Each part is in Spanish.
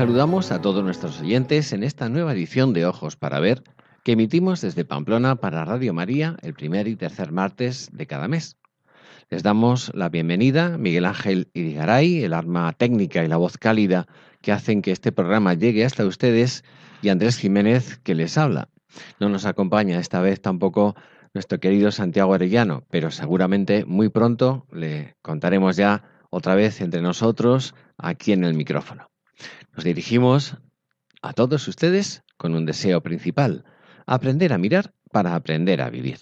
Saludamos a todos nuestros oyentes en esta nueva edición de Ojos para Ver que emitimos desde Pamplona para Radio María el primer y tercer martes de cada mes. Les damos la bienvenida Miguel Ángel Irigaray, el arma técnica y la voz cálida que hacen que este programa llegue hasta ustedes, y Andrés Jiménez que les habla. No nos acompaña esta vez tampoco nuestro querido Santiago Arellano, pero seguramente muy pronto le contaremos ya otra vez entre nosotros aquí en el micrófono. Nos dirigimos a todos ustedes con un deseo principal, aprender a mirar para aprender a vivir.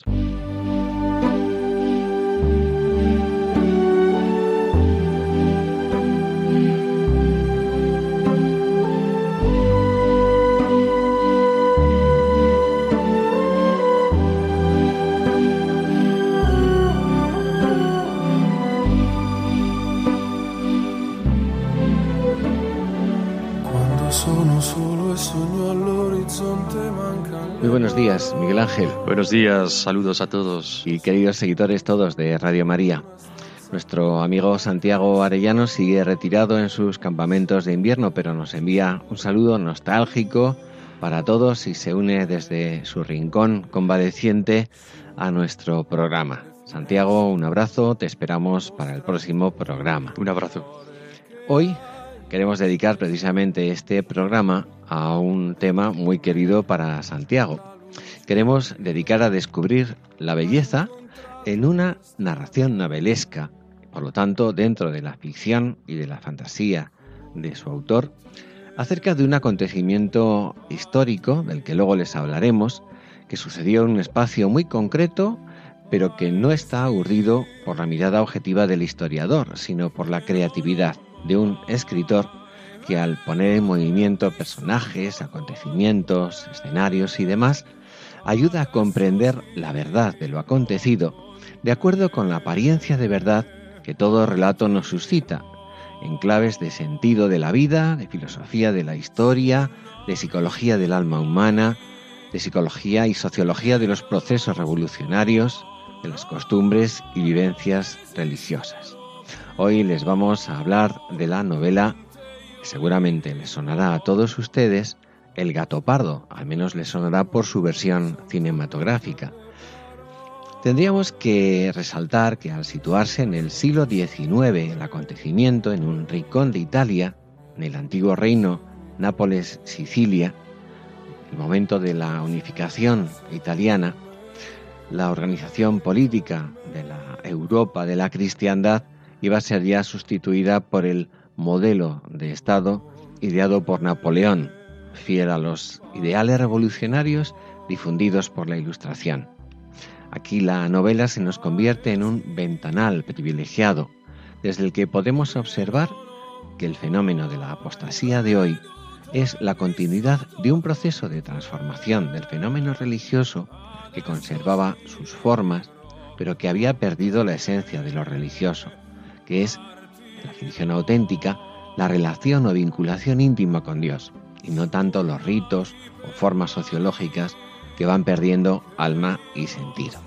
Muy buenos días, Miguel Ángel, Buenos días, saludos a todos. y queridos seguidores todos de Radio María. Nuestro amigo Santiago Arellano sigue retirado en sus campamentos de invierno, pero nos envía un saludo nostálgico para todos y se une desde su rincón convaleciente a nuestro programa. Santiago, un abrazo, te esperamos para el próximo programa. Un abrazo. Hoy queremos dedicar precisamente este programa a un tema muy querido para Santiago. Queremos dedicar a descubrir la belleza en una narración novelesca, por lo tanto, dentro de la ficción y de la fantasía de su autor, acerca de un acontecimiento histórico del que luego les hablaremos, que sucedió en un espacio muy concreto, pero que no está urdido por la mirada objetiva del historiador, sino por la creatividad de un escritor que al poner en movimiento personajes, acontecimientos, escenarios y demás, ayuda a comprender la verdad de lo acontecido de acuerdo con la apariencia de verdad que todo relato nos suscita, en claves de sentido de la vida, de filosofía de la historia, de psicología del alma humana, de psicología y sociología de los procesos revolucionarios, de las costumbres y vivencias religiosas. Hoy les vamos a hablar de la novela que seguramente les sonará a todos ustedes, El gato pardo, al menos les sonará por su versión cinematográfica. Tendríamos que resaltar que al situarse en el siglo XIX el acontecimiento en un rincón de Italia, en el antiguo reino Nápoles-Sicilia, el momento de la unificación italiana, la organización política de la Europa de la cristiandad iba a ser ya sustituida por el modelo de Estado ideado por Napoleón, fiel a los ideales revolucionarios difundidos por la Ilustración. Aquí la novela se nos convierte en un ventanal privilegiado, desde el que podemos observar que el fenómeno de la apostasía de hoy es la continuidad de un proceso de transformación del fenómeno religioso que conservaba sus formas, pero que había perdido la esencia de lo religioso, que es la religión auténtica, la relación o vinculación íntima con Dios, y no tanto los ritos o formas sociológicas que van perdiendo alma y sentido.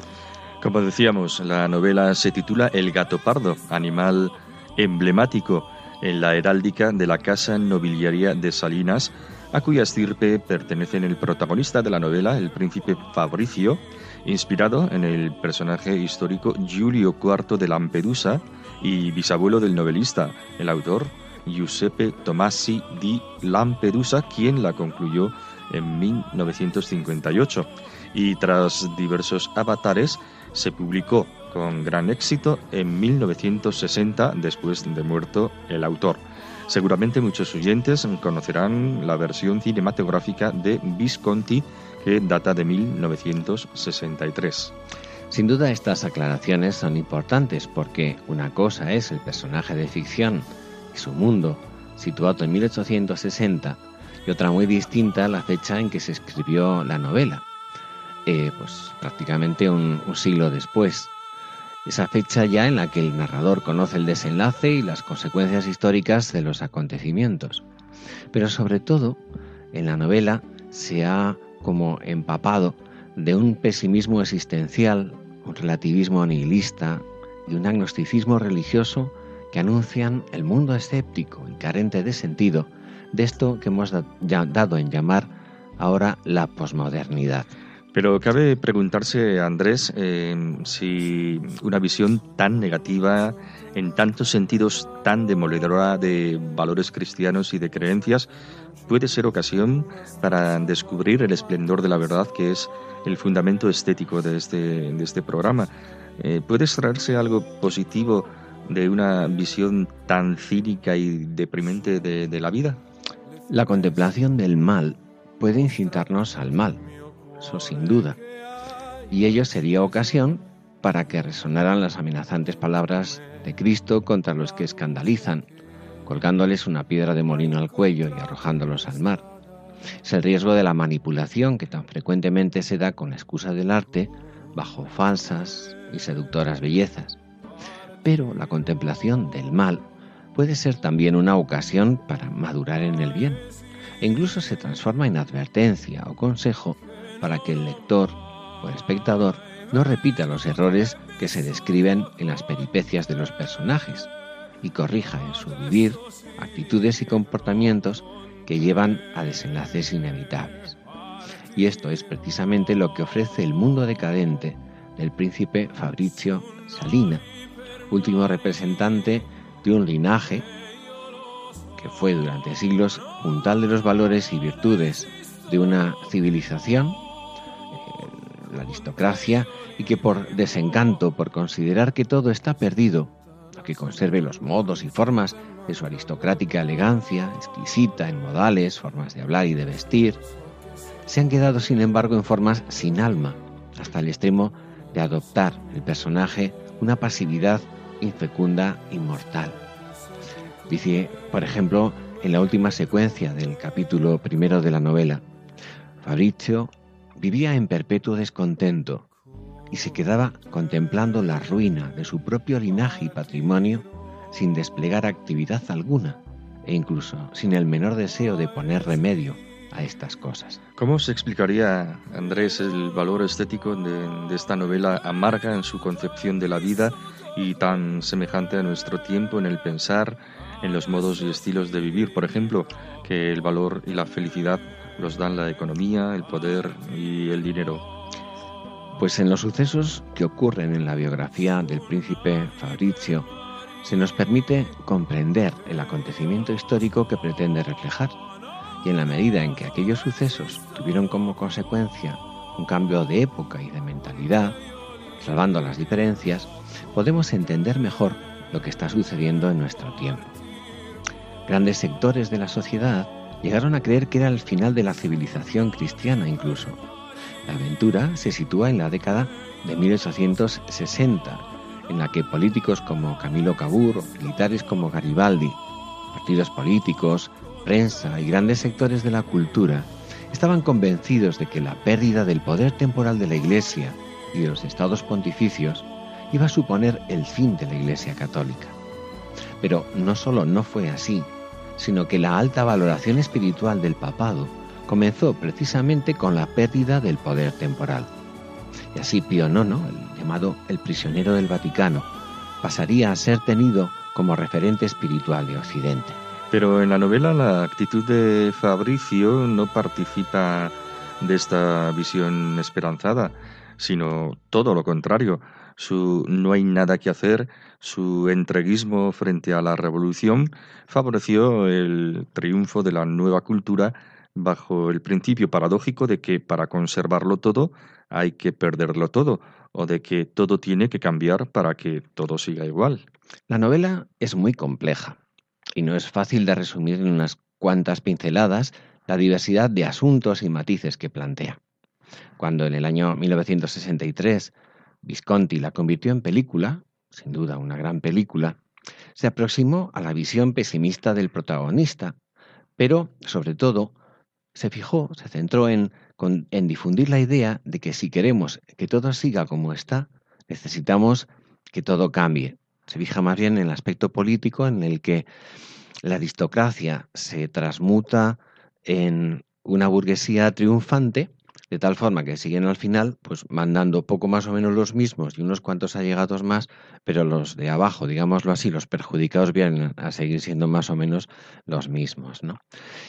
Como decíamos, la novela se titula El gato pardo, animal emblemático en la heráldica de la casa nobiliaria de Salinas, a cuya estirpe pertenecen el protagonista de la novela, el príncipe Fabricio, inspirado en el personaje histórico Giulio IV de Lampedusa y bisabuelo del novelista, el autor Giuseppe Tomasi di Lampedusa, quien la concluyó en 1958 y tras diversos avatares se publicó con gran éxito en 1960 después de muerto el autor. Seguramente muchos oyentes conocerán la versión cinematográfica de Visconti que data de 1963. Sin duda estas aclaraciones son importantes porque una cosa es el personaje de ficción y su mundo, situado en 1860, y otra muy distinta la fecha en que se escribió la novela, eh, pues prácticamente un, un siglo después. Esa fecha ya en la que el narrador conoce el desenlace y las consecuencias históricas de los acontecimientos. Pero sobre todo, en la novela se ha como empapado de un pesimismo existencial, un relativismo nihilista y un agnosticismo religioso que anuncian el mundo escéptico y carente de sentido de esto que hemos dado en llamar ahora la posmodernidad. Pero cabe preguntarse, Andrés, eh, si una visión tan negativa, en tantos sentidos tan demoledora de valores cristianos y de creencias, puede ser ocasión para descubrir el esplendor de la verdad que es el fundamento estético de este, de este programa. Eh, ¿Puede extraerse algo positivo de una visión tan cínica y deprimente de la vida? La contemplación del mal puede incitarnos al mal, eso sin duda, y ello sería ocasión para que resonaran las amenazantes palabras de Cristo contra los que escandalizan, colgándoles una piedra de molino al cuello y arrojándolos al mar. Es el riesgo de la manipulación que tan frecuentemente se da con la excusa del arte bajo falsas y seductoras bellezas. Pero la contemplación del mal puede ser también una ocasión para madurar en el bien e incluso se transforma en advertencia o consejo para que el lector o el espectador no repita los errores que se describen en las peripecias de los personajes y corrija en su vivir actitudes y comportamientos que llevan a desenlaces inevitables. Y esto es precisamente lo que ofrece el mundo decadente del príncipe Fabrizio Salina, último representante de un linaje que fue durante siglos puntal de los valores y virtudes de una civilización, eh, la aristocracia, y que por desencanto, por considerar que todo está perdido, que conserve los modos y formas de su aristocrática elegancia, exquisita en modales, formas de hablar y de vestir, se han quedado sin embargo en formas sin alma, hasta el extremo de adoptar el personaje una pasividad infecunda y mortal. Dice, por ejemplo, en la última secuencia del capítulo primero de la novela, Fabrizio vivía en perpetuo descontento y se quedaba contemplando la ruina de su propio linaje y patrimonio sin desplegar actividad alguna e incluso sin el menor deseo de poner remedio a estas cosas. ¿Cómo se explicaría, Andrés, el valor estético de, esta novela amarga en su concepción de la vida y tan semejante a nuestro tiempo en el pensar, en los modos y estilos de vivir, por ejemplo, que el valor y la felicidad los dan la economía, el poder y el dinero? Pues en los sucesos que ocurren en la biografía del príncipe Fabrizio, se nos permite comprender el acontecimiento histórico que pretende reflejar y en la medida en que aquellos sucesos tuvieron como consecuencia un cambio de época y de mentalidad, salvando las diferencias, podemos entender mejor lo que está sucediendo en nuestro tiempo. Grandes sectores de la sociedad llegaron a creer que era el final de la civilización cristiana incluso. La aventura se sitúa en la década de 1860, en la que políticos como Camilo Cabur, militares como Garibaldi, partidos políticos, prensa y grandes sectores de la cultura estaban convencidos de que la pérdida del poder temporal de la Iglesia y de los estados pontificios iba a suponer el fin de la Iglesia católica. Pero no solo no fue así, sino que la alta valoración espiritual del papado comenzó precisamente con la pérdida del poder temporal. Y así Pío IX, el llamado el prisionero del Vaticano, pasaría a ser tenido como referente espiritual de Occidente. Pero en la novela la actitud de Fabricio no participa de esta visión esperanzada, sino todo lo contrario. Su no hay nada que hacer, su entreguismo frente a la revolución favoreció el triunfo de la nueva cultura bajo el principio paradójico de que para conservarlo todo hay que perderlo todo, o de que todo tiene que cambiar para que todo siga igual. La novela es muy compleja y no es fácil de resumir en unas cuantas pinceladas la diversidad de asuntos y matices que plantea. Cuando en el año 1963 Visconti la convirtió en película, sin duda una gran película, se aproximó a la visión pesimista del protagonista, pero, sobre todo, se fijó, se centró en, en difundir la idea de que si queremos que todo siga como está, necesitamos que todo cambie. Se fija más bien en el aspecto político en el que la aristocracia se transmuta en una burguesía triunfante de tal forma que siguen al final pues mandando poco más o menos los mismos y unos cuantos allegados más, pero los de abajo, digámoslo así, los perjudicados vienen a seguir siendo más o menos los mismos, ¿no?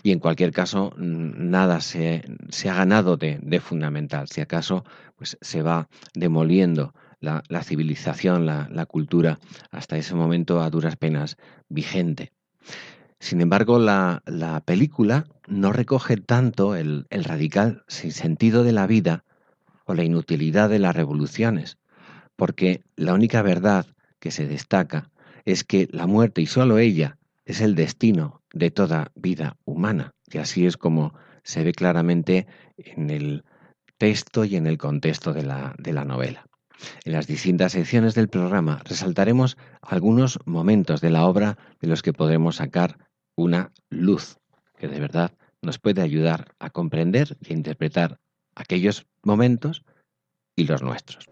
Y en cualquier caso, nada se, se ha ganado de, de, fundamental, si acaso pues se va demoliendo la, la civilización, la, la cultura, hasta ese momento a duras penas vigente. Sin embargo, la, película no recoge tanto el, el radical sentido de la vida o la inutilidad de las revoluciones, porque la única verdad que se destaca es que la muerte y sólo ella es el destino de toda vida humana, y así es como se ve claramente en el texto y en el contexto de la, de la novela. En las distintas secciones del programa resaltaremos algunos momentos de la obra de los que podremos sacar una luz que de verdad nos puede ayudar a comprender y interpretar aquellos momentos y los nuestros.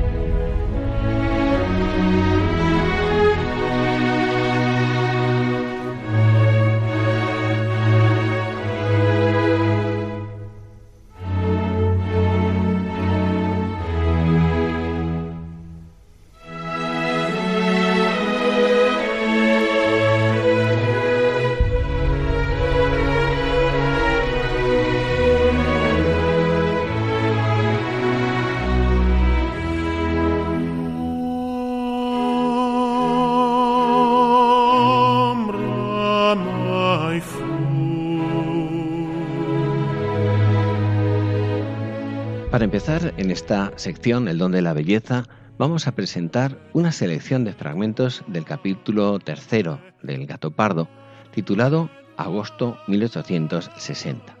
Para empezar, en esta sección, El don de la belleza, vamos a presentar una selección de fragmentos del capítulo tercero del Gato Pardo, titulado Agosto 1860.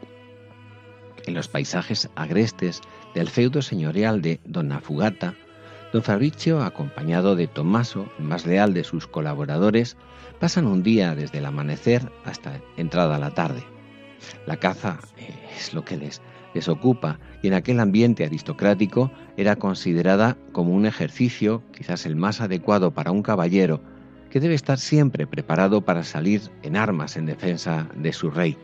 En los paisajes agrestes del feudo señorial de Donna Fugata, don Fabricio, acompañado de Tommaso, el más leal de sus colaboradores, pasan un día desde el amanecer hasta entrada la tarde. La caza es lo que les desocupa y en aquel ambiente aristocrático era considerada como un ejercicio, quizás el más adecuado para un caballero, que debe estar siempre preparado para salir en armas en defensa de su rey.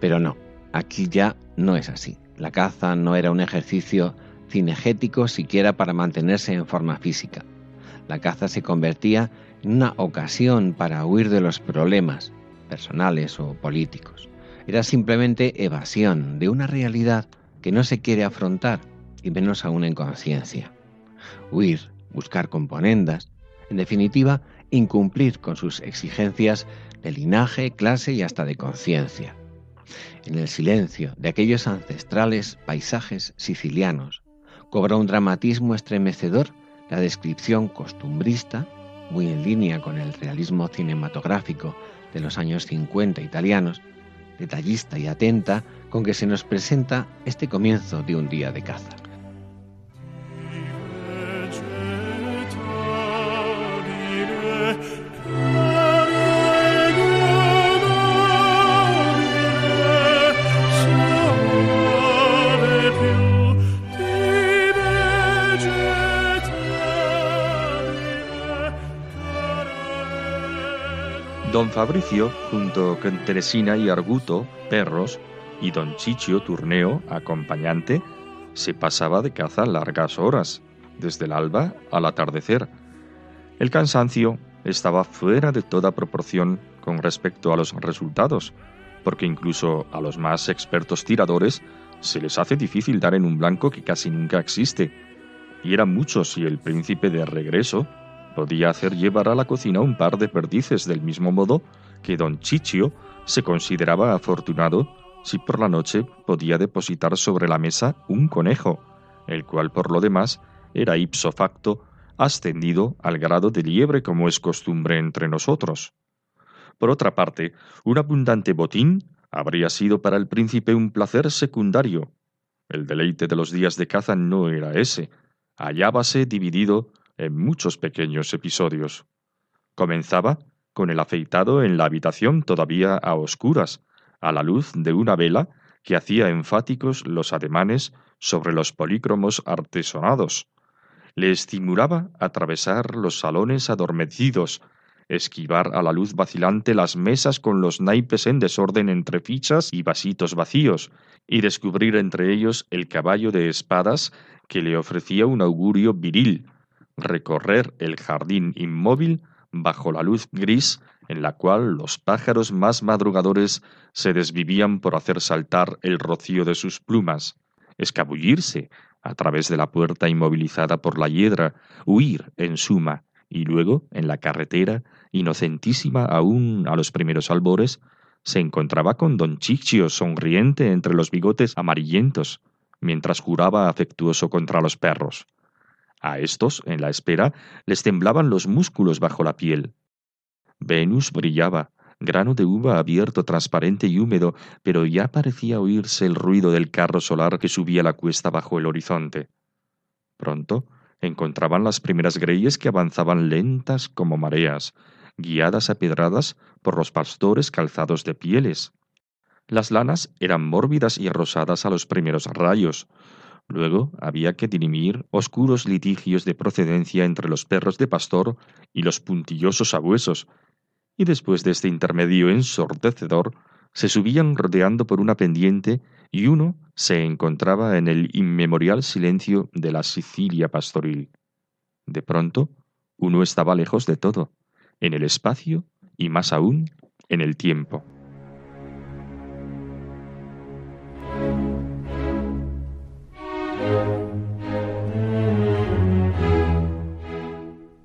Pero no, aquí ya no es así. La caza no era un ejercicio cinegético siquiera para mantenerse en forma física. La caza se convertía en una ocasión para huir de los problemas personales o políticos. Era simplemente evasión de una realidad que no se quiere afrontar, y menos aún en conciencia. Huir, buscar componendas, en definitiva, incumplir con sus exigencias de linaje, clase y hasta de conciencia. En el silencio de aquellos ancestrales paisajes sicilianos, cobra un dramatismo estremecedor la descripción costumbrista, muy en línea con el realismo cinematográfico de los años 50 italianos, detallista y atenta con que se nos presenta este comienzo de un día de caza. Fabricio, junto con Teresina y Arguto, perros, y don Chichio, turneo, acompañante, se pasaba de caza largas horas, desde el alba al atardecer. El cansancio estaba fuera de toda proporción con respecto a los resultados, porque incluso a los más expertos tiradores se les hace difícil dar en un blanco que casi nunca existe, y eran muchos si el príncipe de regreso podía hacer llevar a la cocina un par de perdices del mismo modo que don Chichio se consideraba afortunado si por la noche podía depositar sobre la mesa un conejo, el cual por lo demás era ipso facto ascendido al grado de liebre como es costumbre entre nosotros. Por otra parte, un abundante botín habría sido para el príncipe un placer secundario. El deleite de los días de caza no era ese, hallábase dividido en muchos pequeños episodios. Comenzaba con el afeitado en la habitación todavía a oscuras, a la luz de una vela que hacía enfáticos los ademanes sobre los polícromos artesonados. Le estimulaba atravesar los salones adormecidos, esquivar a la luz vacilante las mesas con los naipes en desorden entre fichas y vasitos vacíos, y descubrir entre ellos el caballo de espadas que le ofrecía un augurio viril, recorrer el jardín inmóvil bajo la luz gris en la cual los pájaros más madrugadores se desvivían por hacer saltar el rocío de sus plumas, escabullirse a través de la puerta inmovilizada por la hiedra, huir, en suma, y luego, en la carretera, inocentísima aún a los primeros albores, se encontraba con don Chichio sonriente entre los bigotes amarillentos, mientras juraba afectuoso contra los perros. A estos, en la espera, les temblaban los músculos bajo la piel. Venus brillaba, grano de uva abierto, transparente y húmedo, pero ya parecía oírse el ruido del carro solar que subía la cuesta bajo el horizonte. Pronto encontraban las primeras greyes que avanzaban lentas como mareas, guiadas a pedradas por los pastores calzados de pieles. Las lanas eran mórbidas y rosadas a los primeros rayos, Luego había que dirimir oscuros litigios de procedencia entre los perros de pastor y los puntillosos sabuesos, y después de este intermedio ensordecedor, se subían rodeando por una pendiente y uno se encontraba en el inmemorial silencio de la Sicilia pastoril. De pronto, uno estaba lejos de todo, en el espacio y más aún en el tiempo.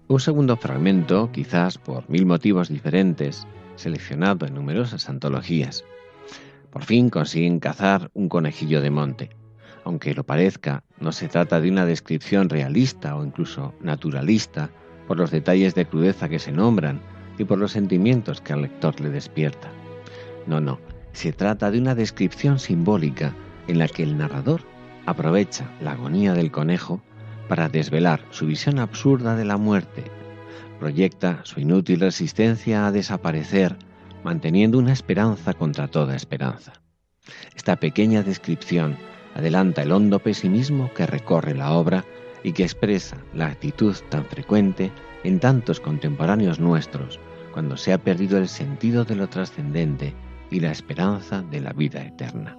Un segundo fragmento, quizás por mil motivos diferentes, seleccionado en numerosas antologías. Por fin consiguen cazar un conejillo de monte. Aunque lo parezca, no se trata de una descripción realista o incluso naturalista por los detalles de crudeza que se nombran y por los sentimientos que al lector le despierta. No, no, se trata de una descripción simbólica en la que el narrador aprovecha la agonía del conejo para desvelar su visión absurda de la muerte. Proyecta su inútil resistencia a desaparecer, manteniendo una esperanza contra toda esperanza. Esta pequeña descripción adelanta el hondo pesimismo que recorre la obra y que expresa la actitud tan frecuente en tantos contemporáneos nuestros, cuando se ha perdido el sentido de lo trascendente y la esperanza de la vida eterna.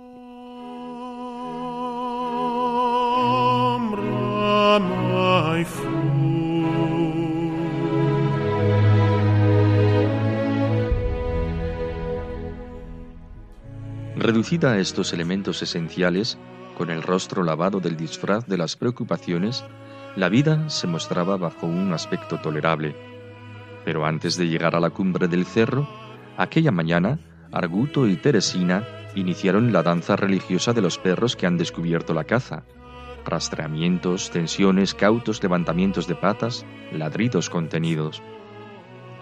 Reducida a estos elementos esenciales, con el rostro lavado del disfraz de las preocupaciones, la vida se mostraba bajo un aspecto tolerable. Pero antes de llegar a la cumbre del cerro, aquella mañana, Arguto y Teresina iniciaron la danza religiosa de los perros que han descubierto la caza rastreamientos, tensiones, cautos levantamientos de patas, ladridos contenidos.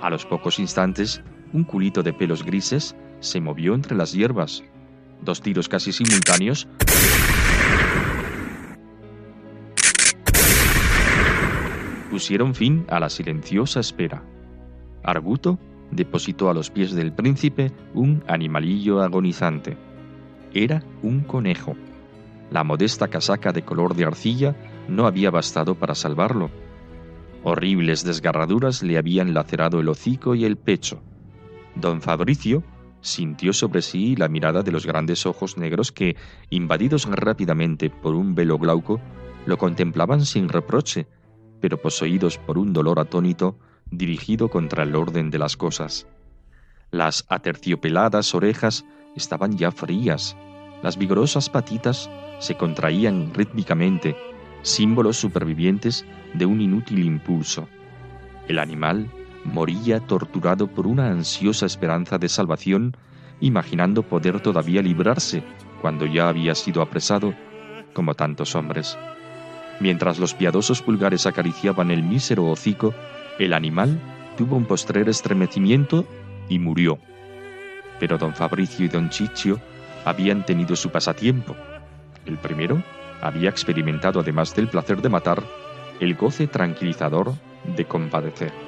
A los pocos instantes, un culito de pelos grises se movió entre las hierbas. Dos tiros casi simultáneos pusieron fin a la silenciosa espera. Arguto depositó a los pies del príncipe un animalillo agonizante. Era un conejo. La modesta casaca de color de arcilla no había bastado para salvarlo. Horribles desgarraduras le habían lacerado el hocico y el pecho. Don Fabricio sintió sobre sí la mirada de los grandes ojos negros que, invadidos rápidamente por un velo glauco, lo contemplaban sin reproche, pero poseídos por un dolor atónito dirigido contra el orden de las cosas. Las aterciopeladas orejas estaban ya frías, las vigorosas patitas se contraían rítmicamente símbolos supervivientes de un inútil impulso. El animal moría torturado por una ansiosa esperanza de salvación, imaginando poder todavía librarse cuando ya había sido apresado, como tantos hombres. Mientras los piadosos pulgares acariciaban el mísero hocico, el animal tuvo un postrer estremecimiento y murió. Pero don Fabricio y don Chichio habían tenido su pasatiempo. El primero había experimentado, además del placer de matar, el goce tranquilizador de compadecer.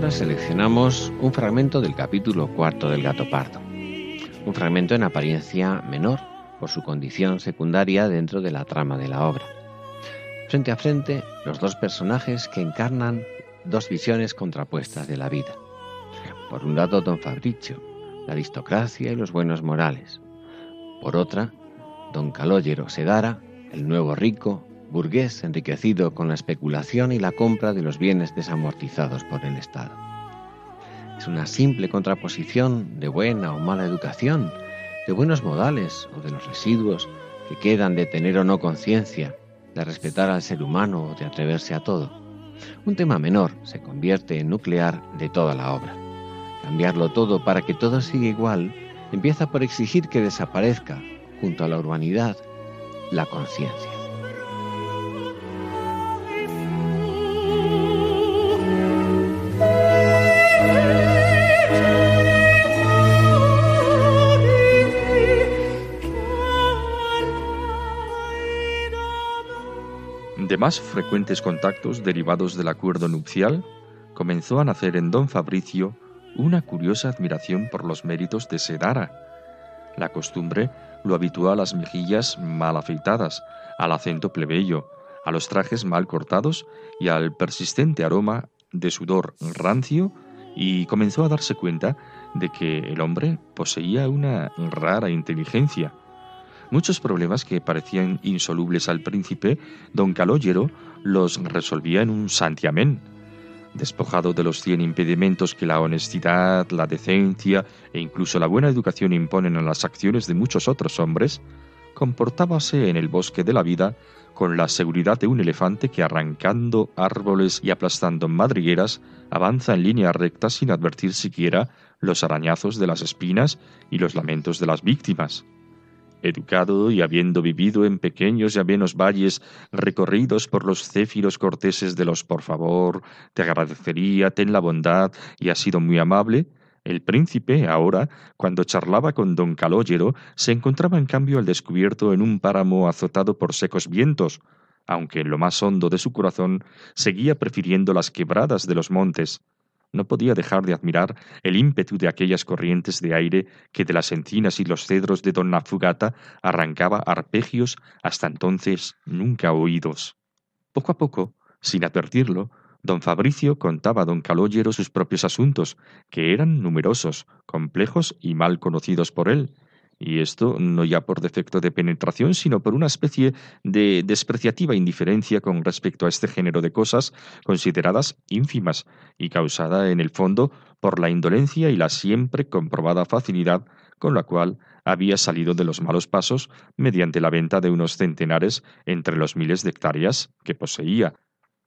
Ahora seleccionamos un fragmento del capítulo cuarto del Gato Pardo. Un fragmento en apariencia menor por su condición secundaria dentro de la trama de la obra. Frente a frente, los dos personajes que encarnan dos visiones contrapuestas de la vida. Por un lado, don Fabricio, la aristocracia y los buenos morales. Por otra, don Calógero Sedara, el nuevo rico, burgués enriquecido con la especulación y la compra de los bienes desamortizados por el Estado. Es una simple contraposición de buena o mala educación, de buenos modales o de los residuos que quedan de tener o no conciencia, de respetar al ser humano o de atreverse a todo. Un tema menor se convierte en nuclear de toda la obra. Cambiarlo todo para que todo siga igual empieza por exigir que desaparezca, junto a la urbanidad, la conciencia. Más frecuentes contactos derivados del acuerdo nupcial, comenzó a nacer en don Fabricio una curiosa admiración por los méritos de Sedara. La costumbre lo habituó a las mejillas mal afeitadas, al acento plebeyo, a los trajes mal cortados y al persistente aroma de sudor rancio y comenzó a darse cuenta de que el hombre poseía una rara inteligencia. Muchos problemas que parecían insolubles al príncipe, don Calógero los resolvía en un santiamén. Despojado de los cien impedimentos que la honestidad, la decencia e incluso la buena educación imponen a las acciones de muchos otros hombres, comportábase en el bosque de la vida con la seguridad de un elefante que arrancando árboles y aplastando madrigueras avanza en línea recta sin advertir siquiera los arañazos de las espinas y los lamentos de las víctimas. Educado y habiendo vivido en pequeños y amenos valles recorridos por los céfiros corteses de los por favor, te agradecería, ten la bondad y ha sido muy amable, el príncipe, ahora, cuando charlaba con don Calógero, se encontraba en cambio al descubierto en un páramo azotado por secos vientos, aunque en lo más hondo de su corazón seguía prefiriendo las quebradas de los montes. No podía dejar de admirar el ímpetu de aquellas corrientes de aire que de las encinas y los cedros de Donna Fugata arrancaba arpegios hasta entonces nunca oídos. Poco a poco, sin advertirlo, don Fabricio contaba a don Calógero sus propios asuntos, que eran numerosos, complejos y mal conocidos por él, y esto no ya por defecto de penetración, sino por una especie de despreciativa indiferencia con respecto a este género de cosas consideradas ínfimas y causada en el fondo por la indolencia y la siempre comprobada facilidad con la cual había salido de los malos pasos mediante la venta de unos centenares entre los miles de hectáreas que poseía,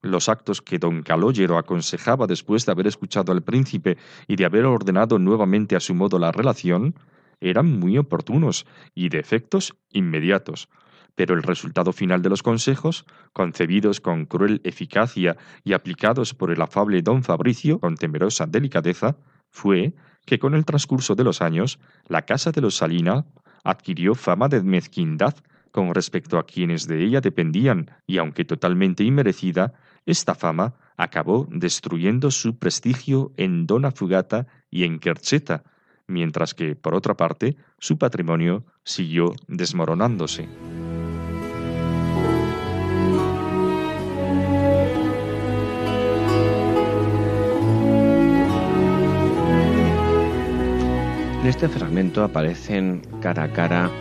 los actos que don Calóyero aconsejaba después de haber escuchado al príncipe y de haber ordenado nuevamente a su modo la relación, eran muy oportunos y de efectos inmediatos. Pero el resultado final de los consejos, concebidos con cruel eficacia y aplicados por el afable don Fabricio con temerosa delicadeza, fue que con el transcurso de los años la casa de los Salina adquirió fama de mezquindad con respecto a quienes de ella dependían y aunque totalmente inmerecida, esta fama acabó destruyendo su prestigio en Dona Fugata y en Kercheta, mientras que, por otra parte, su patrimonio siguió desmoronándose. En este fragmento aparecen cara a cara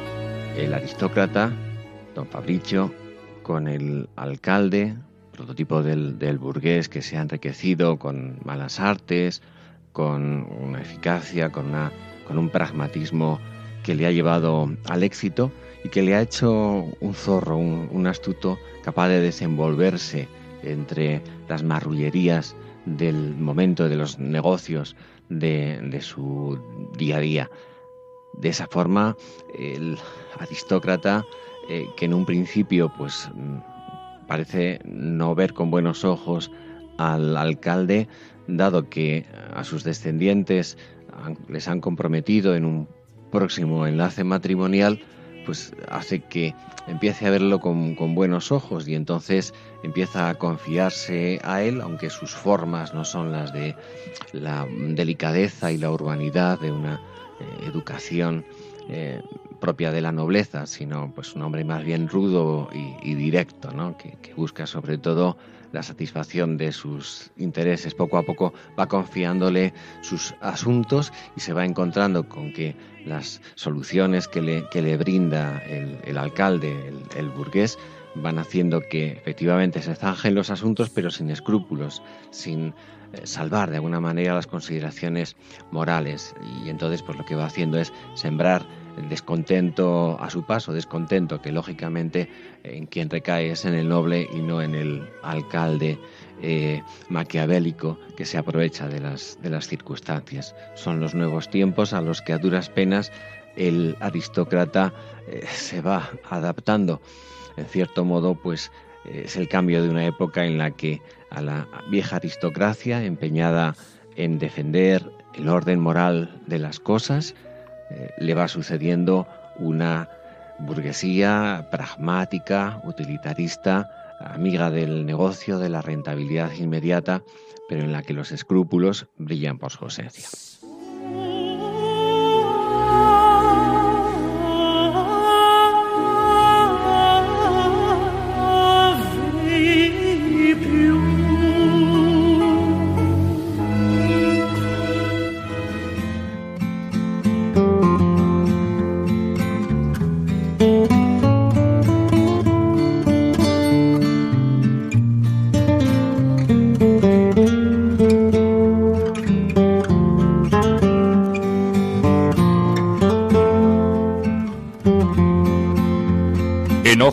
el aristócrata, don Fabricio, con el alcalde, prototipo del, burgués que se ha enriquecido con malas artes, con una eficacia, con, una, con un pragmatismo que le ha llevado al éxito y que le ha hecho un zorro, un, astuto capaz de desenvolverse entre las marrullerías del momento de los negocios de, su día a día. De esa forma, el aristócrata, eh, que en un principio pues parece no ver con buenos ojos al alcalde, dado que a sus descendientes les han comprometido en un próximo enlace matrimonial, pues hace que empiece a verlo con, buenos ojos y entonces empieza a confiarse a él, aunque sus formas no son las de la delicadeza y la urbanidad de una eh, educación eh, propia de la nobleza, sino pues un hombre más bien rudo y, directo, ¿no? que, busca sobre todo la satisfacción de sus intereses. Poco a poco va confiándole sus asuntos y se va encontrando con que las soluciones que le, que le brinda el, alcalde, el, el burgués, van haciendo que efectivamente se zanjen los asuntos, pero sin escrúpulos, sin eh, salvar de alguna manera las consideraciones morales. Y entonces, pues lo que va haciendo es sembrar el descontento a su paso, descontento que lógicamente en quien recae es en el noble y no en el alcalde eh, maquiavélico que se aprovecha de las, de las circunstancias. Son los nuevos tiempos a los que a duras penas el aristócrata eh, se va adaptando. En cierto modo, pues es el cambio de una época en la que a la vieja aristocracia empeñada en defender el orden moral de las cosas, eh, le va sucediendo una burguesía pragmática, utilitarista, amiga del negocio, de la rentabilidad inmediata, pero en la que los escrúpulos brillan por su ausencia.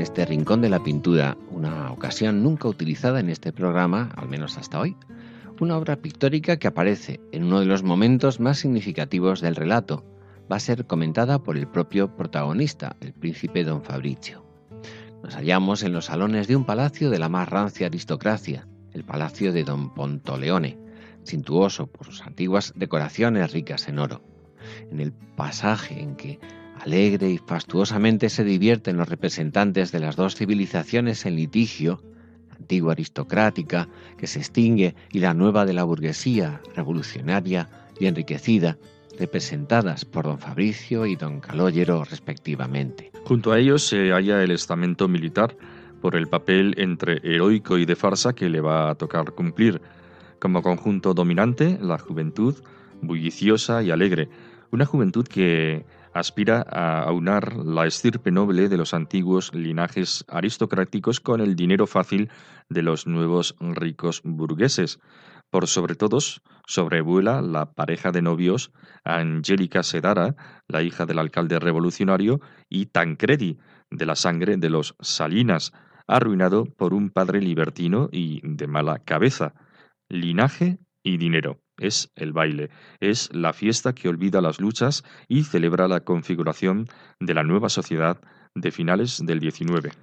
En este rincón de la pintura, una ocasión nunca utilizada en este programa, al menos hasta hoy, una obra pictórica que aparece en uno de los momentos más significativos del relato. Va a ser comentada por el propio protagonista, el príncipe don Fabricio. Nos hallamos en los salones de un palacio de la más rancia aristocracia, el palacio de don Pontoleone, cintuoso por sus antiguas decoraciones ricas en oro. En el pasaje en que Alegre y fastuosamente se divierten los representantes de las dos civilizaciones en litigio, la antigua aristocrática, que se extingue, y la nueva de la burguesía, revolucionaria y enriquecida. representadas por don Fabricio y don Calóyero respectivamente. Junto a ellos se halla el estamento militar por el papel entre heroico y de farsa que le va a tocar cumplir. Como conjunto dominante, la juventud, bulliciosa y alegre, una juventud que aspira a aunar la estirpe noble de los antiguos linajes aristocráticos con el dinero fácil de los nuevos ricos burgueses. Por sobre todos, sobrevuela la pareja de novios Angélica Sedara, la hija del alcalde revolucionario, y Tancredi, de la sangre de los Salinas, arruinado por un padre libertino y de mala cabeza. Linaje y dinero. Es el baile, es la fiesta que olvida las luchas y celebra la configuración de la nueva sociedad de finales del XIX.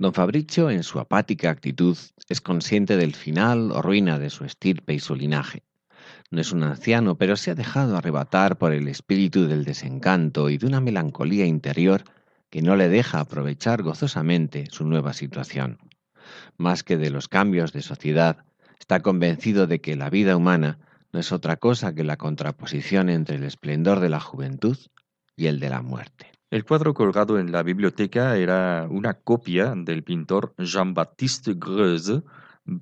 Don Fabricio, en su apática actitud, es consciente del final o ruina de su estirpe y su linaje. No es un anciano, pero se ha dejado arrebatar por el espíritu del desencanto y de una melancolía interior que no le deja aprovechar gozosamente su nueva situación. Más que de los cambios de sociedad, está convencido de que la vida humana no es otra cosa que la contraposición entre el esplendor de la juventud y el de la muerte. El cuadro colgado en la biblioteca era una copia del pintor Jean-Baptiste Greuze,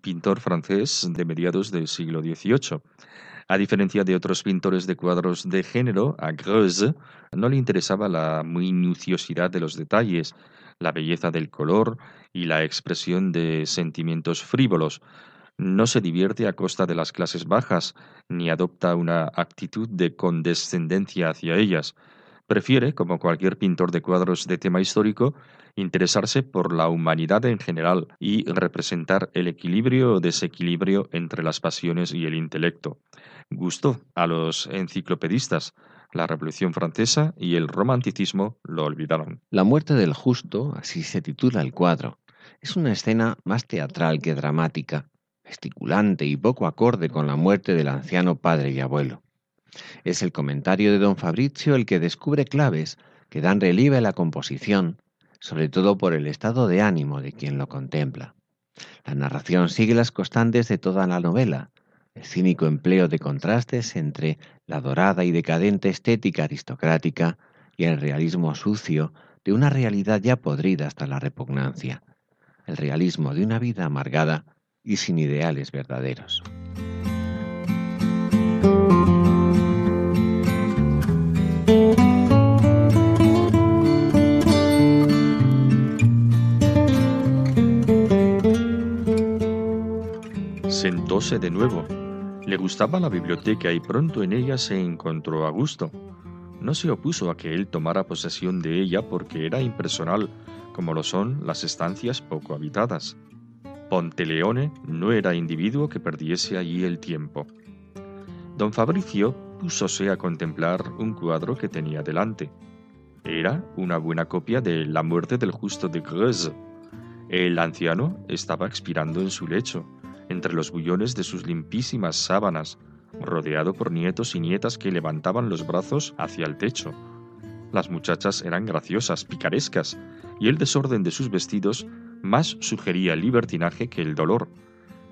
pintor francés de mediados del siglo XVIII. A diferencia de otros pintores de cuadros de género, a Greuze no le interesaba la minuciosidad de los detalles, la belleza del color y la expresión de sentimientos frívolos. No se divierte a costa de las clases bajas, ni adopta una actitud de condescendencia hacia ellas. Prefiere, como cualquier pintor de cuadros de tema histórico, interesarse por la humanidad en general y representar el equilibrio o desequilibrio entre las pasiones y el intelecto. Gustó a los enciclopedistas. La Revolución Francesa y el romanticismo lo olvidaron. La muerte del justo, así se titula el cuadro, es una escena más teatral que dramática, gesticulante y poco acorde con la muerte del anciano padre y abuelo. Es el comentario de don Fabrizio el que descubre claves que dan relieve a la composición, sobre todo por el estado de ánimo de quien lo contempla. La narración sigue las constantes de toda la novela, el cínico empleo de contrastes entre la dorada y decadente estética aristocrática y el realismo sucio de una realidad ya podrida hasta la repugnancia, el realismo de una vida amargada y sin ideales verdaderos. Sentóse de nuevo. Le gustaba la biblioteca y pronto en ella se encontró a gusto. No se opuso a que él tomara posesión de ella porque era impersonal, como lo son las estancias poco habitadas. Ponteleone no era individuo que perdiese allí el tiempo. Don Fabricio púsose a contemplar un cuadro que tenía delante. Era una buena copia de La muerte del justo de Greuze. El anciano estaba expirando en su lecho, entre los bullones de sus limpísimas sábanas, rodeado por nietos y nietas que levantaban los brazos hacia el techo. Las muchachas eran graciosas, picarescas, y el desorden de sus vestidos más sugería el libertinaje que el dolor.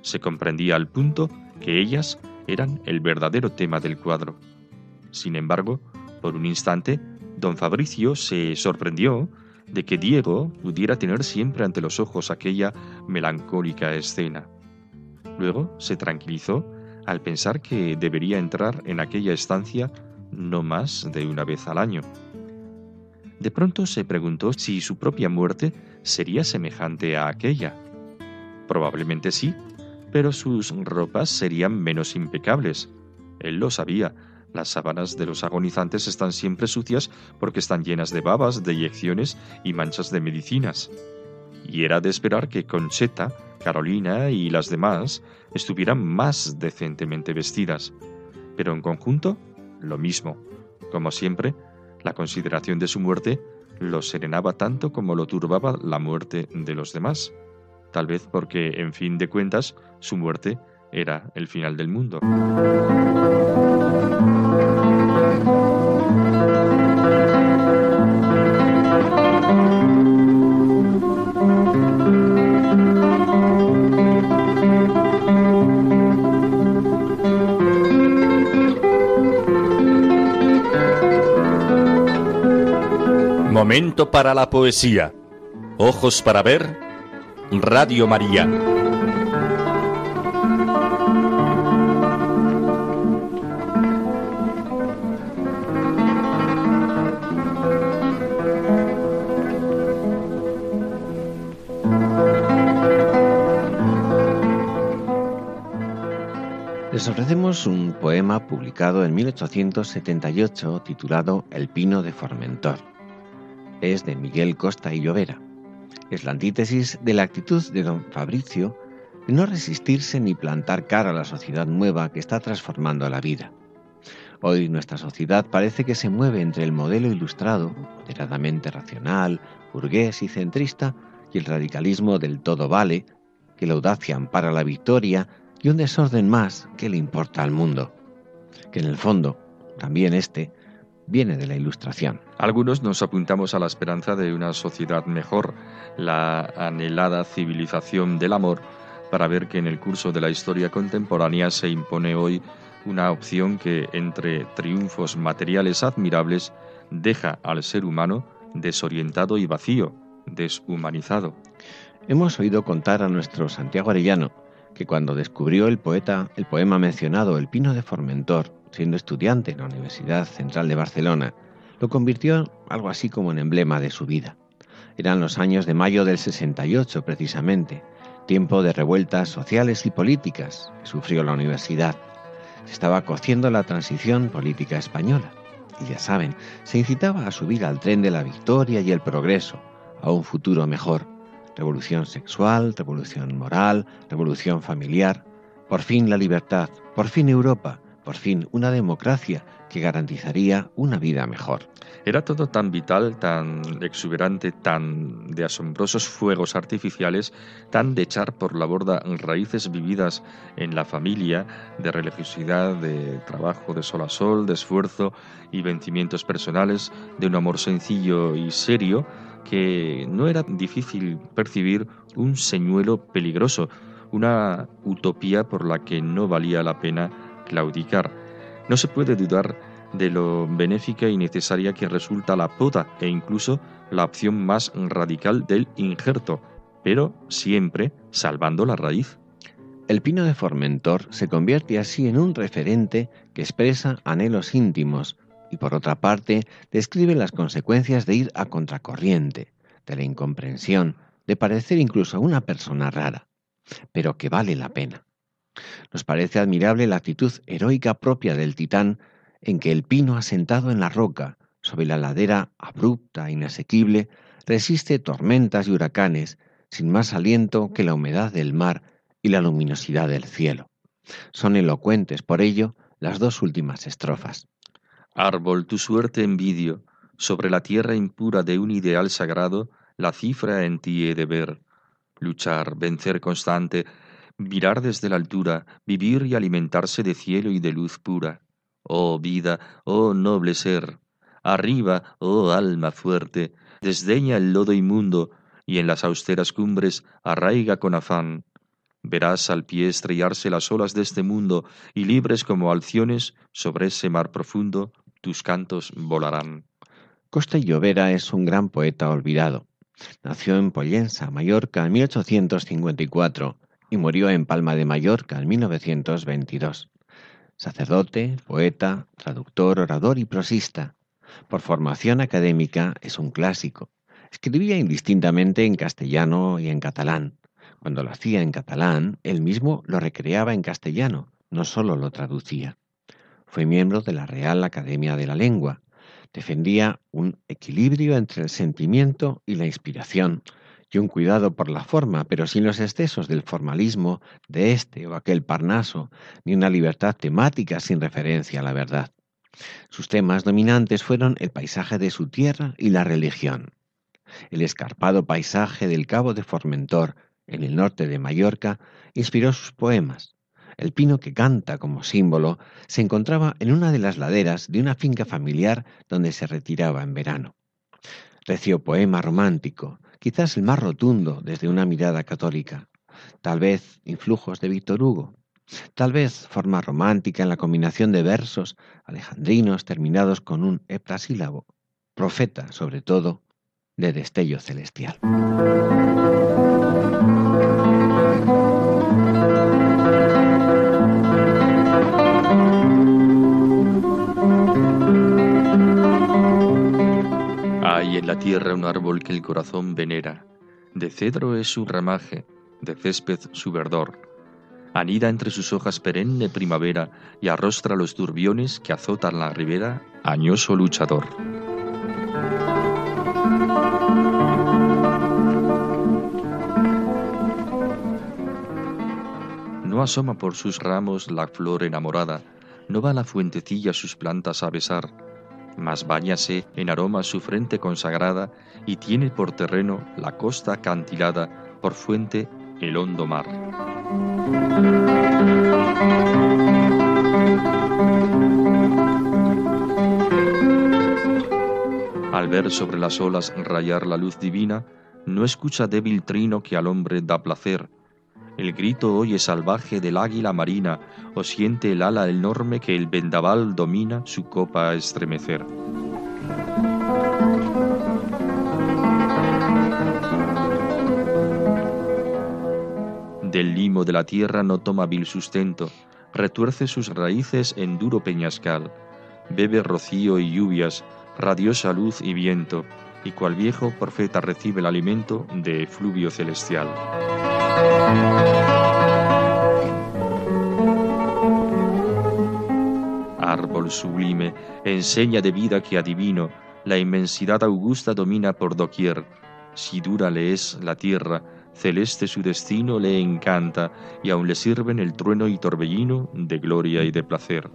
Se comprendía al punto que ellas eran el verdadero tema del cuadro. Sin embargo, por un instante, don Fabricio se sorprendió de que Diego pudiera tener siempre ante los ojos aquella melancólica escena. Luego se tranquilizó al pensar que debería entrar en aquella estancia no más de una vez al año. De pronto se preguntó si su propia muerte sería semejante a aquella. Probablemente sí, pero sus ropas serían menos impecables. Él lo sabía. Las sábanas de los agonizantes están siempre sucias porque están llenas de babas, de inyecciones y manchas de medicinas. Y era de esperar que Concheta, Carolina y las demás estuvieran más decentemente vestidas. Pero en conjunto, lo mismo. Como siempre, la consideración de su muerte lo serenaba tanto como lo turbaba la muerte de los demás, tal vez porque, en fin de cuentas, su muerte era el final del mundo. Momento para la poesía. Ojos para ver. Radio María. Les ofrecemos un poema publicado en 1878 titulado El Pino de Formentor. Es de Miguel Costa y Llovera. Es la antítesis de la actitud de don Fabricio de no resistirse ni plantar cara a la sociedad nueva que está transformando la vida. Hoy nuestra sociedad parece que se mueve entre el modelo ilustrado, moderadamente racional, burgués y centrista, y el radicalismo del todo vale, que la audacia ampara la victoria y un desorden más que le importa al mundo, que en el fondo, también este, viene de la Ilustración. Algunos nos apuntamos a la esperanza de una sociedad mejor, la anhelada civilización del amor, para ver que en el curso de la historia contemporánea se impone hoy una opción que, entre triunfos materiales admirables, deja al ser humano desorientado y vacío, deshumanizado. Hemos oído contar a nuestro Santiago Arellano que cuando descubrió el poeta el poema mencionado El Pino de Formentor, siendo estudiante en la Universidad Central de Barcelona, lo convirtió algo así como en emblema de su vida. Eran los años de mayo del 68 precisamente, tiempo de revueltas sociales y políticas que sufrió la universidad. Se estaba cociendo la transición política española y ya saben, se incitaba a subir al tren de la victoria y el progreso, a un futuro mejor revolución sexual, revolución moral, revolución familiar, por fin la libertad, por fin Europa, por fin una democracia que garantizaría una vida mejor. Era todo tan vital, tan exuberante, tan de asombrosos fuegos artificiales, tan de echar por la borda raíces vividas en la familia, de religiosidad, de trabajo de sol a sol, de esfuerzo y vencimientos personales, de un amor sencillo y serio, que no era difícil percibir un señuelo peligroso, una utopía por la que no valía la pena claudicar. No se puede dudar de lo benéfica y necesaria que resulta la poda e incluso la opción más radical del injerto, pero siempre salvando la raíz. El pino de Formentor se convierte así en un referente que expresa anhelos íntimos, y por otra parte describe las consecuencias de ir a contracorriente, de la incomprensión, de parecer incluso una persona rara, pero que vale la pena. Nos parece admirable la actitud heroica propia del titán en que el pino asentado en la roca, sobre la ladera abrupta e inasequible, resiste tormentas y huracanes sin más aliento que la humedad del mar y la luminosidad del cielo. Son elocuentes por ello las dos últimas estrofas. Árbol, tu suerte envidio, sobre la tierra impura de un ideal sagrado, la cifra en ti he de ver. Luchar, vencer constante, mirar desde la altura, vivir y alimentarse de cielo y de luz pura. Oh vida, oh noble ser, arriba, oh alma fuerte, desdeña el lodo inmundo, y en las austeras cumbres arraiga con afán. Verás al pie estrellarse las olas de este mundo, y libres como alciones sobre ese mar profundo, tus cantos volarán. Costa Llovera es un gran poeta olvidado. Nació en Pollensa, Mallorca, en 1854 y murió en Palma de Mallorca en 1922. Sacerdote, poeta, traductor, orador y prosista. Por formación académica es un clásico. Escribía indistintamente en castellano y en catalán. Cuando lo hacía en catalán, él mismo lo recreaba en castellano, no solo lo traducía. Fue miembro de la Real Academia de la Lengua. Defendía un equilibrio entre el sentimiento y la inspiración y un cuidado por la forma, pero sin los excesos del formalismo de este o aquel Parnaso, ni una libertad temática sin referencia a la verdad. Sus temas dominantes fueron el paisaje de su tierra y la religión. El escarpado paisaje del Cabo de Formentor, en el norte de Mallorca, inspiró sus poemas. El pino que canta como símbolo se encontraba en una de las laderas de una finca familiar donde se retiraba en verano. Recio poema romántico, quizás el más rotundo desde una mirada católica. Tal vez influjos de Víctor Hugo. Tal vez forma romántica en la combinación de versos alejandrinos terminados con un heptasílabo. Profeta, sobre todo, de destello celestial. La tierra un árbol que el corazón venera, de cedro es su ramaje, de césped su verdor. Anida entre sus hojas perenne primavera y arrostra los turbiones que azotan la ribera, añoso luchador. No asoma por sus ramos la flor enamorada, no va la fuentecilla sus plantas a besar, mas bañase en aroma su frente consagrada y tiene por terreno la costa acantilada, por fuente el hondo mar. Al ver sobre las olas rayar la luz divina, no escucha débil trino que al hombre da placer. El grito oye salvaje del águila marina, o siente el ala enorme que el vendaval domina su copa a estremecer. Del limo de la tierra no toma vil sustento, retuerce sus raíces en duro peñascal, bebe rocío y lluvias, radiosa luz y viento, y cual viejo profeta recibe el alimento de efluvio celestial. Árbol sublime, enseña de vida que adivino, la inmensidad augusta domina por doquier. Si dura le es la tierra, celeste su destino le encanta, y aun le sirven el trueno y torbellino de gloria y de placer.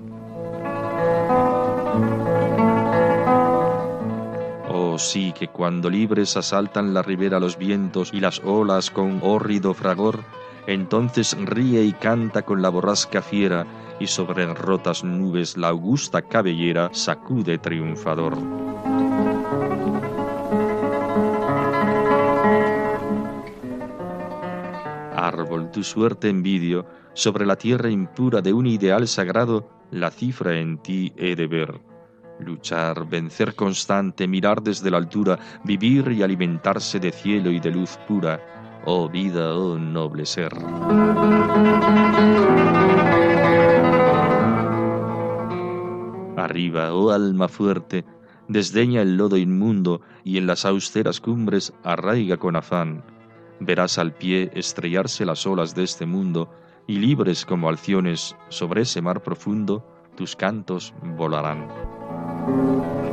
Oh sí que cuando libres asaltan la ribera los vientos y las olas con hórrido fragor, entonces ríe y canta con la borrasca fiera, y sobre rotas nubes la augusta cabellera sacude triunfador. Árbol, tu suerte envidio, sobre la tierra impura de un ideal sagrado, la cifra en ti he de ver. Luchar, vencer constante, mirar desde la altura, vivir y alimentarse de cielo y de luz pura. Oh vida, oh noble ser. Arriba, oh alma fuerte, desdeña el lodo inmundo y en las austeras cumbres arraiga con afán. Verás al pie estrellarse las olas de este mundo y libres como alciones sobre ese mar profundo, tus cantos volarán. Thank you.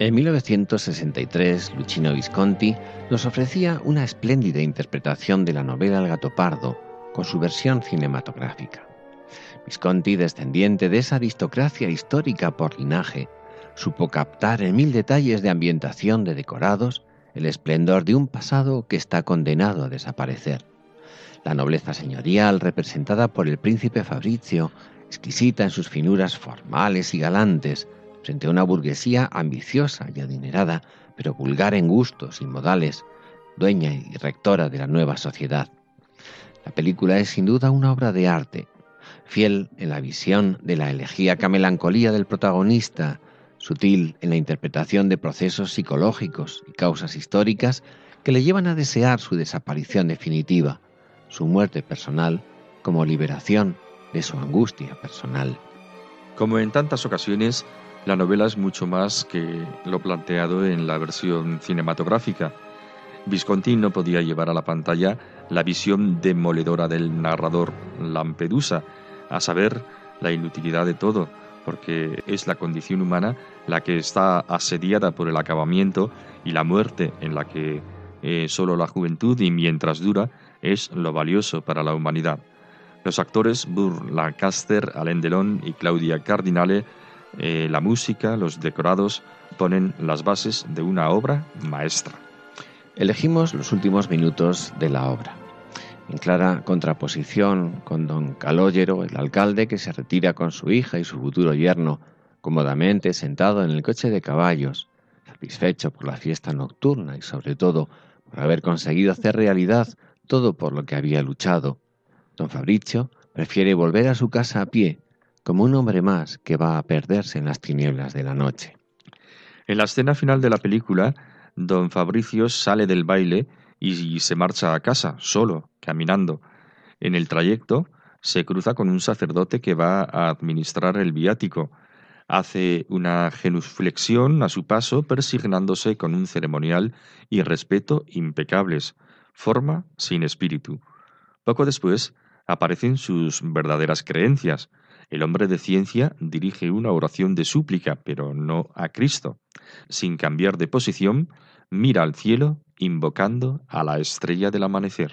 En 1963, Luchino Visconti nos ofrecía una espléndida interpretación de la novela El gato pardo, con su versión cinematográfica. Visconti, descendiente de esa aristocracia histórica por linaje, supo captar en mil detalles de ambientación de decorados el esplendor de un pasado que está condenado a desaparecer. La nobleza señorial representada por el príncipe Fabrizio, exquisita en sus finuras formales y galantes, frente a una burguesía ambiciosa y adinerada, pero vulgar en gustos y modales, dueña y rectora de la nueva sociedad. La película es sin duda una obra de arte, fiel en la visión de la elegíaca melancolía del protagonista, sutil en la interpretación de procesos psicológicos y causas históricas que le llevan a desear su desaparición definitiva, su muerte personal como liberación de su angustia personal. Como en tantas ocasiones, La novela es mucho más que lo planteado en la versión cinematográfica. Visconti no podía llevar a la pantalla la visión demoledora del narrador Lampedusa, a saber, la inutilidad de todo, porque es la condición humana la que está asediada por el acabamiento y la muerte en la que eh, solo la juventud y mientras dura es lo valioso para la humanidad. Los actores Burr Lancaster, Alain Delon y Claudia Cardinale, eh, la música, los decorados, ponen las bases de una obra maestra. Elegimos los últimos minutos de la obra, en clara contraposición con don Calóyero, el alcalde que se retira con su hija y su futuro yerno, cómodamente sentado en el coche de caballos, satisfecho por la fiesta nocturna y sobre todo por haber conseguido hacer realidad todo por lo que había luchado. Don Fabricio prefiere volver a su casa a pie, como un hombre más que va a perderse en las tinieblas de la noche. En la escena final de la película, don Fabricio sale del baile y se marcha a casa, solo, caminando. En el trayecto se cruza con un sacerdote que va a administrar el viático. Hace una genuflexión a su paso, persignándose con un ceremonial y respeto impecables, forma sin espíritu. Poco después aparecen sus verdaderas creencias. El hombre de ciencia dirige una oración de súplica, pero no a Cristo. Sin cambiar de posición, mira al cielo invocando a la estrella del amanecer.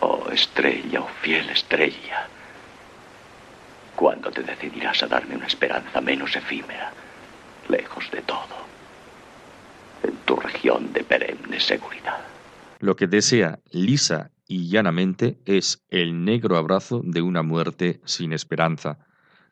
Oh estrella, oh fiel estrella, ¿cuándo te decidirás a darme una esperanza menos efímera, lejos de todo, en tu región de perenne seguridad? Lo que desea lisa y llanamente es el negro abrazo de una muerte sin esperanza.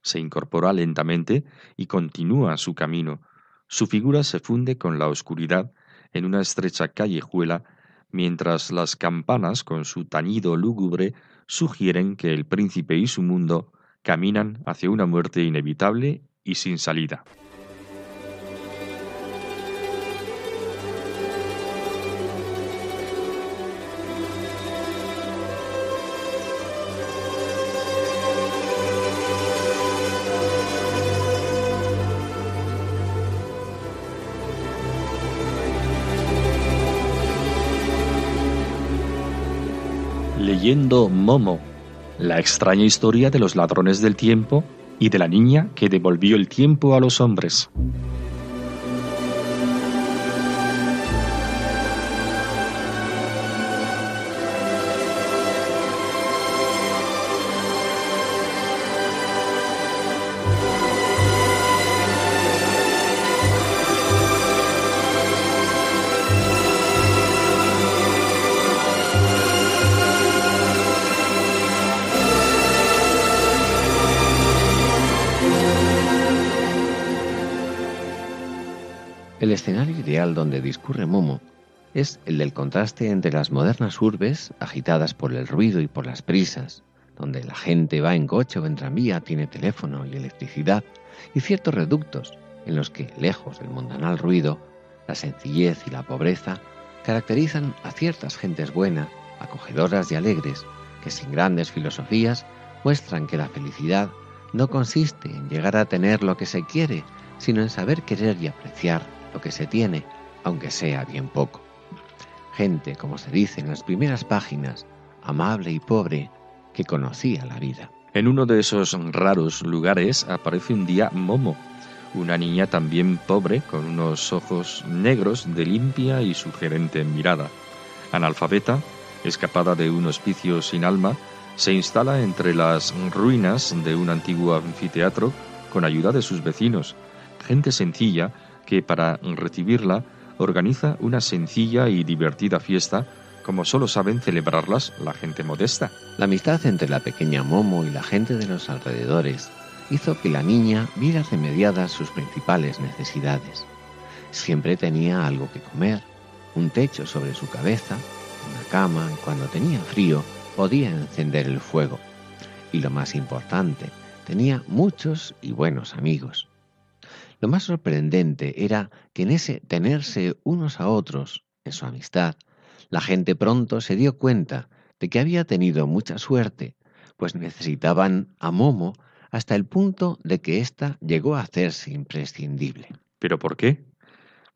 Se incorpora lentamente y continúa su camino. Su figura se funde con la oscuridad en una estrecha callejuela, mientras las campanas con su tañido lúgubre sugieren que el príncipe y su mundo caminan hacia una muerte inevitable y sin salida. Leyendo Momo, la extraña historia de los ladrones del tiempo y de la niña que devolvió el tiempo a los hombres. Donde discurre Momo es el del contraste entre las modernas urbes, agitadas por el ruido y por las prisas, donde la gente va en coche o en tranvía, tiene teléfono y electricidad, y ciertos reductos en los que, lejos del mundanal ruido, la sencillez y la pobreza caracterizan a ciertas gentes buenas, acogedoras y alegres, que sin grandes filosofías muestran que la felicidad no consiste en llegar a tener lo que se quiere, sino en saber querer y apreciar lo que se tiene, aunque sea bien poco. Gente, como se dice en las primeras páginas, amable y pobre, que conocía la vida. En uno de esos raros lugares aparece un día Momo, una niña también pobre con unos ojos negros de limpia y sugerente mirada. Analfabeta, escapada de un hospicio sin alma, se instala entre las ruinas de un antiguo anfiteatro con ayuda de sus vecinos, gente sencilla que para recibirla organiza una sencilla y divertida fiesta como solo saben celebrarlas la gente modesta. La amistad entre la pequeña Momo y la gente de los alrededores hizo que la niña viera remediadas sus principales necesidades. Siempre tenía algo que comer, un techo sobre su cabeza, una cama y cuando tenía frío podía encender el fuego. Y lo más importante, tenía muchos y buenos amigos. Lo más sorprendente era que en ese tenerse unos a otros, en su amistad, la gente pronto se dio cuenta de que había tenido mucha suerte, pues necesitaban a Momo hasta el punto de que ésta llegó a hacerse imprescindible. ¿Pero por qué?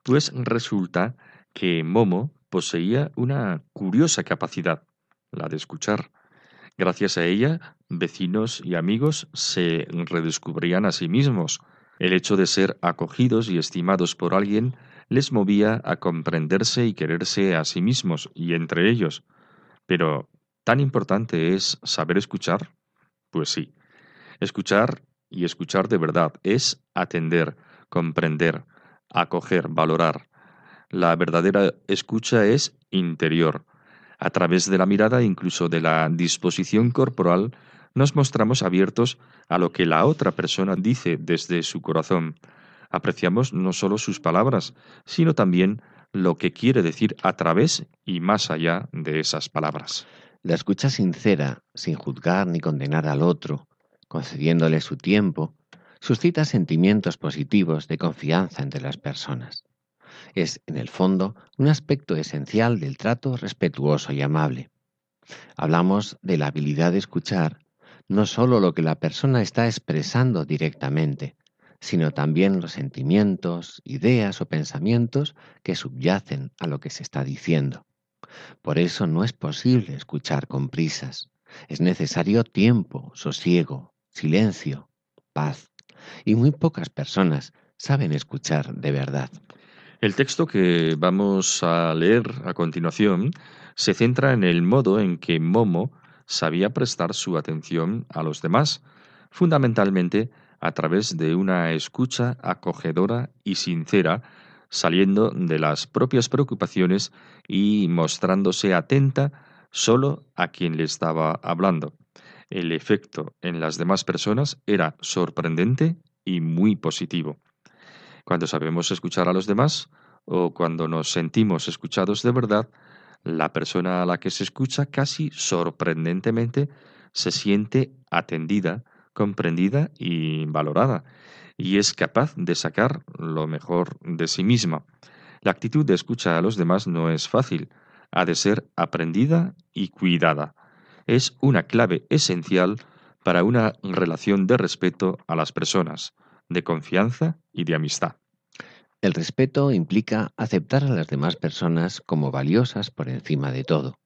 Pues resulta que Momo poseía una curiosa capacidad, la de escuchar. Gracias a ella, vecinos y amigos se redescubrían a sí mismos. El hecho de ser acogidos y estimados por alguien les movía a comprenderse y quererse a sí mismos y entre ellos. Pero, ¿tan importante es saber escuchar? Pues sí. Escuchar y escuchar de verdad es atender, comprender, acoger, valorar. La verdadera escucha es interior. A través de la mirada, incluso de la disposición corporal, nos mostramos abiertos a lo que la otra persona dice desde su corazón. Apreciamos no solo sus palabras, sino también lo que quiere decir a través y más allá de esas palabras. La escucha sincera, sin juzgar ni condenar al otro, concediéndole su tiempo, suscita sentimientos positivos de confianza entre las personas. Es, en el fondo, un aspecto esencial del trato respetuoso y amable. Hablamos de la habilidad de escuchar no sólo lo que la persona está expresando directamente, sino también los sentimientos, ideas o pensamientos que subyacen a lo que se está diciendo. Por eso no es posible escuchar con prisas. Es necesario tiempo, sosiego, silencio, paz. Y muy pocas personas saben escuchar de verdad. El texto que vamos a leer a continuación se centra en el modo en que Momo sabía prestar su atención a los demás, fundamentalmente a través de una escucha acogedora y sincera, saliendo de las propias preocupaciones y mostrándose atenta solo a quien le estaba hablando. El efecto en las demás personas era sorprendente y muy positivo. Cuando sabemos escuchar a los demás o cuando nos sentimos escuchados de verdad, la persona a la que se escucha casi sorprendentemente se siente atendida, comprendida y valorada, y es capaz de sacar lo mejor de sí misma. La actitud de escucha a los demás no es fácil, ha de ser aprendida y cuidada. Es una clave esencial para una relación de respeto a las personas, de confianza y de amistad. El respeto implica aceptar a las demás personas como valiosas por encima de todo,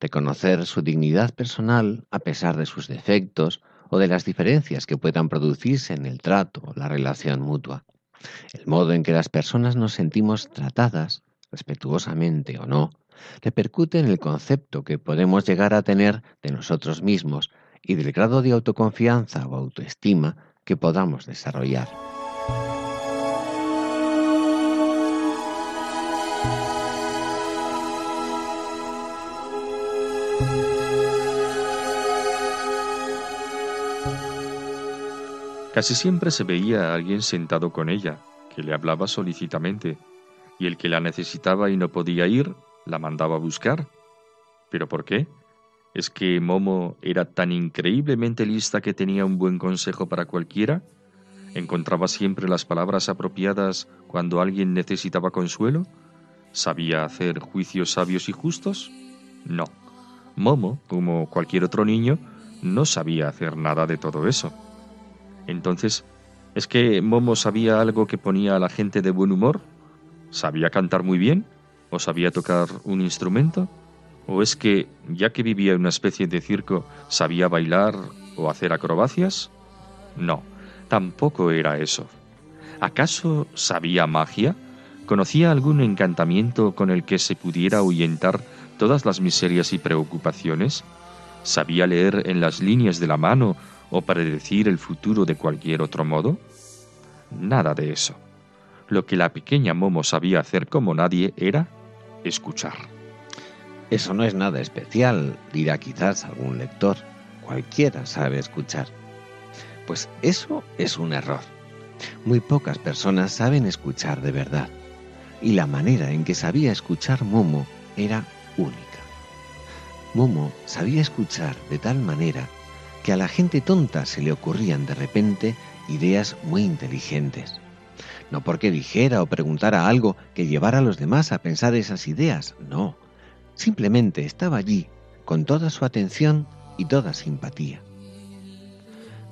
reconocer su dignidad personal a pesar de sus defectos o de las diferencias que puedan producirse en el trato o la relación mutua. El modo en que las personas nos sentimos tratadas, respetuosamente o no, repercute en el concepto que podemos llegar a tener de nosotros mismos y del grado de autoconfianza o autoestima que podamos desarrollar. Casi siempre se veía a alguien sentado con ella, que le hablaba solícitamente, y el que la necesitaba y no podía ir, la mandaba a buscar. ¿Pero por qué? ¿Es que Momo era tan increíblemente lista que tenía un buen consejo para cualquiera? ¿Encontraba siempre las palabras apropiadas cuando alguien necesitaba consuelo? ¿Sabía hacer juicios sabios y justos? No. Momo, como cualquier otro niño, no sabía hacer nada de todo eso. Entonces, ¿es que Momo sabía algo que ponía a la gente de buen humor? ¿Sabía cantar muy bien? ¿O sabía tocar un instrumento? ¿O es que, ya que vivía en una especie de circo, sabía bailar o hacer acrobacias? No, tampoco era eso. ¿Acaso sabía magia? ¿Conocía algún encantamiento con el que se pudiera ahuyentar todas las miserias y preocupaciones? ¿Sabía leer en las líneas de la mano o predecir el futuro de cualquier otro modo? Nada de eso. Lo que la pequeña Momo sabía hacer como nadie era escuchar. Eso no es nada especial, dirá quizás algún lector. Cualquiera sabe escuchar. Pues eso es un error. Muy pocas personas saben escuchar de verdad. Y la manera en que sabía escuchar Momo era única. Momo sabía escuchar de tal manera que a la gente tonta se le ocurrían de repente ideas muy inteligentes. No porque dijera o preguntara algo que llevara a los demás a pensar esas ideas, no. Simplemente estaba allí, con toda su atención y toda simpatía.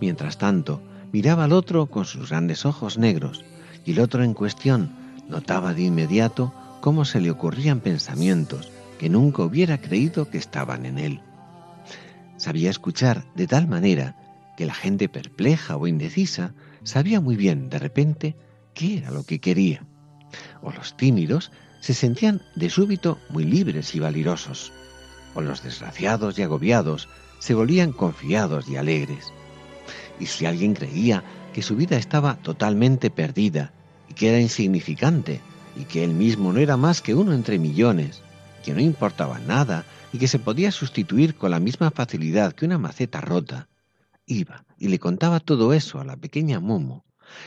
Mientras tanto, miraba al otro con sus grandes ojos negros, y el otro en cuestión notaba de inmediato cómo se le ocurrían pensamientos que nunca hubiera creído que estaban en él. Sabía escuchar de tal manera que la gente perpleja o indecisa sabía muy bien de repente qué era lo que quería. O los tímidos se sentían de súbito muy libres y valirosos. O los desgraciados y agobiados se volvían confiados y alegres. Y si alguien creía que su vida estaba totalmente perdida y que era insignificante y que él mismo no era más que uno entre millones, que no importaba nada y que se podía sustituir con la misma facilidad que una maceta rota, iba y le contaba todo eso a la pequeña Momo,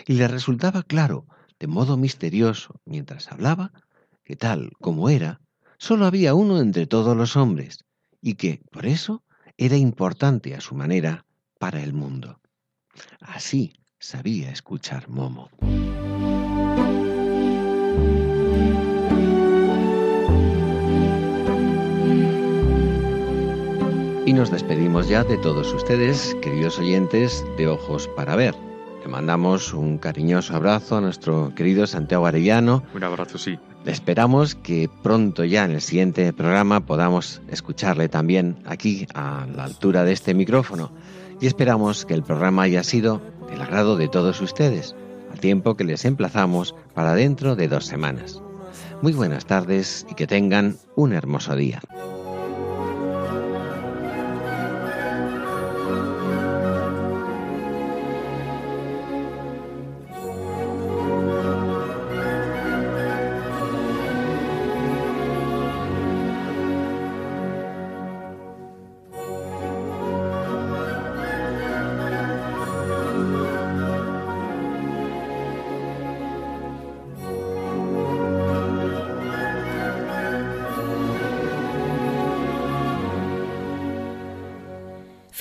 y le resultaba claro, de modo misterioso, mientras hablaba, que tal como era, sólo había uno entre todos los hombres, y que, por eso, era importante a su manera para el mundo. Así sabía escuchar Momo. Y nos despedimos ya de todos ustedes, queridos oyentes de Ojos para Ver. Le mandamos un cariñoso abrazo a nuestro querido Santiago Arellano. Un abrazo, sí. Le esperamos que pronto ya en el siguiente programa podamos escucharle también aquí a la altura de este micrófono. Y esperamos que el programa haya sido del agrado de todos ustedes, al tiempo que les emplazamos para dentro de dos semanas. Muy buenas tardes y que tengan un hermoso día.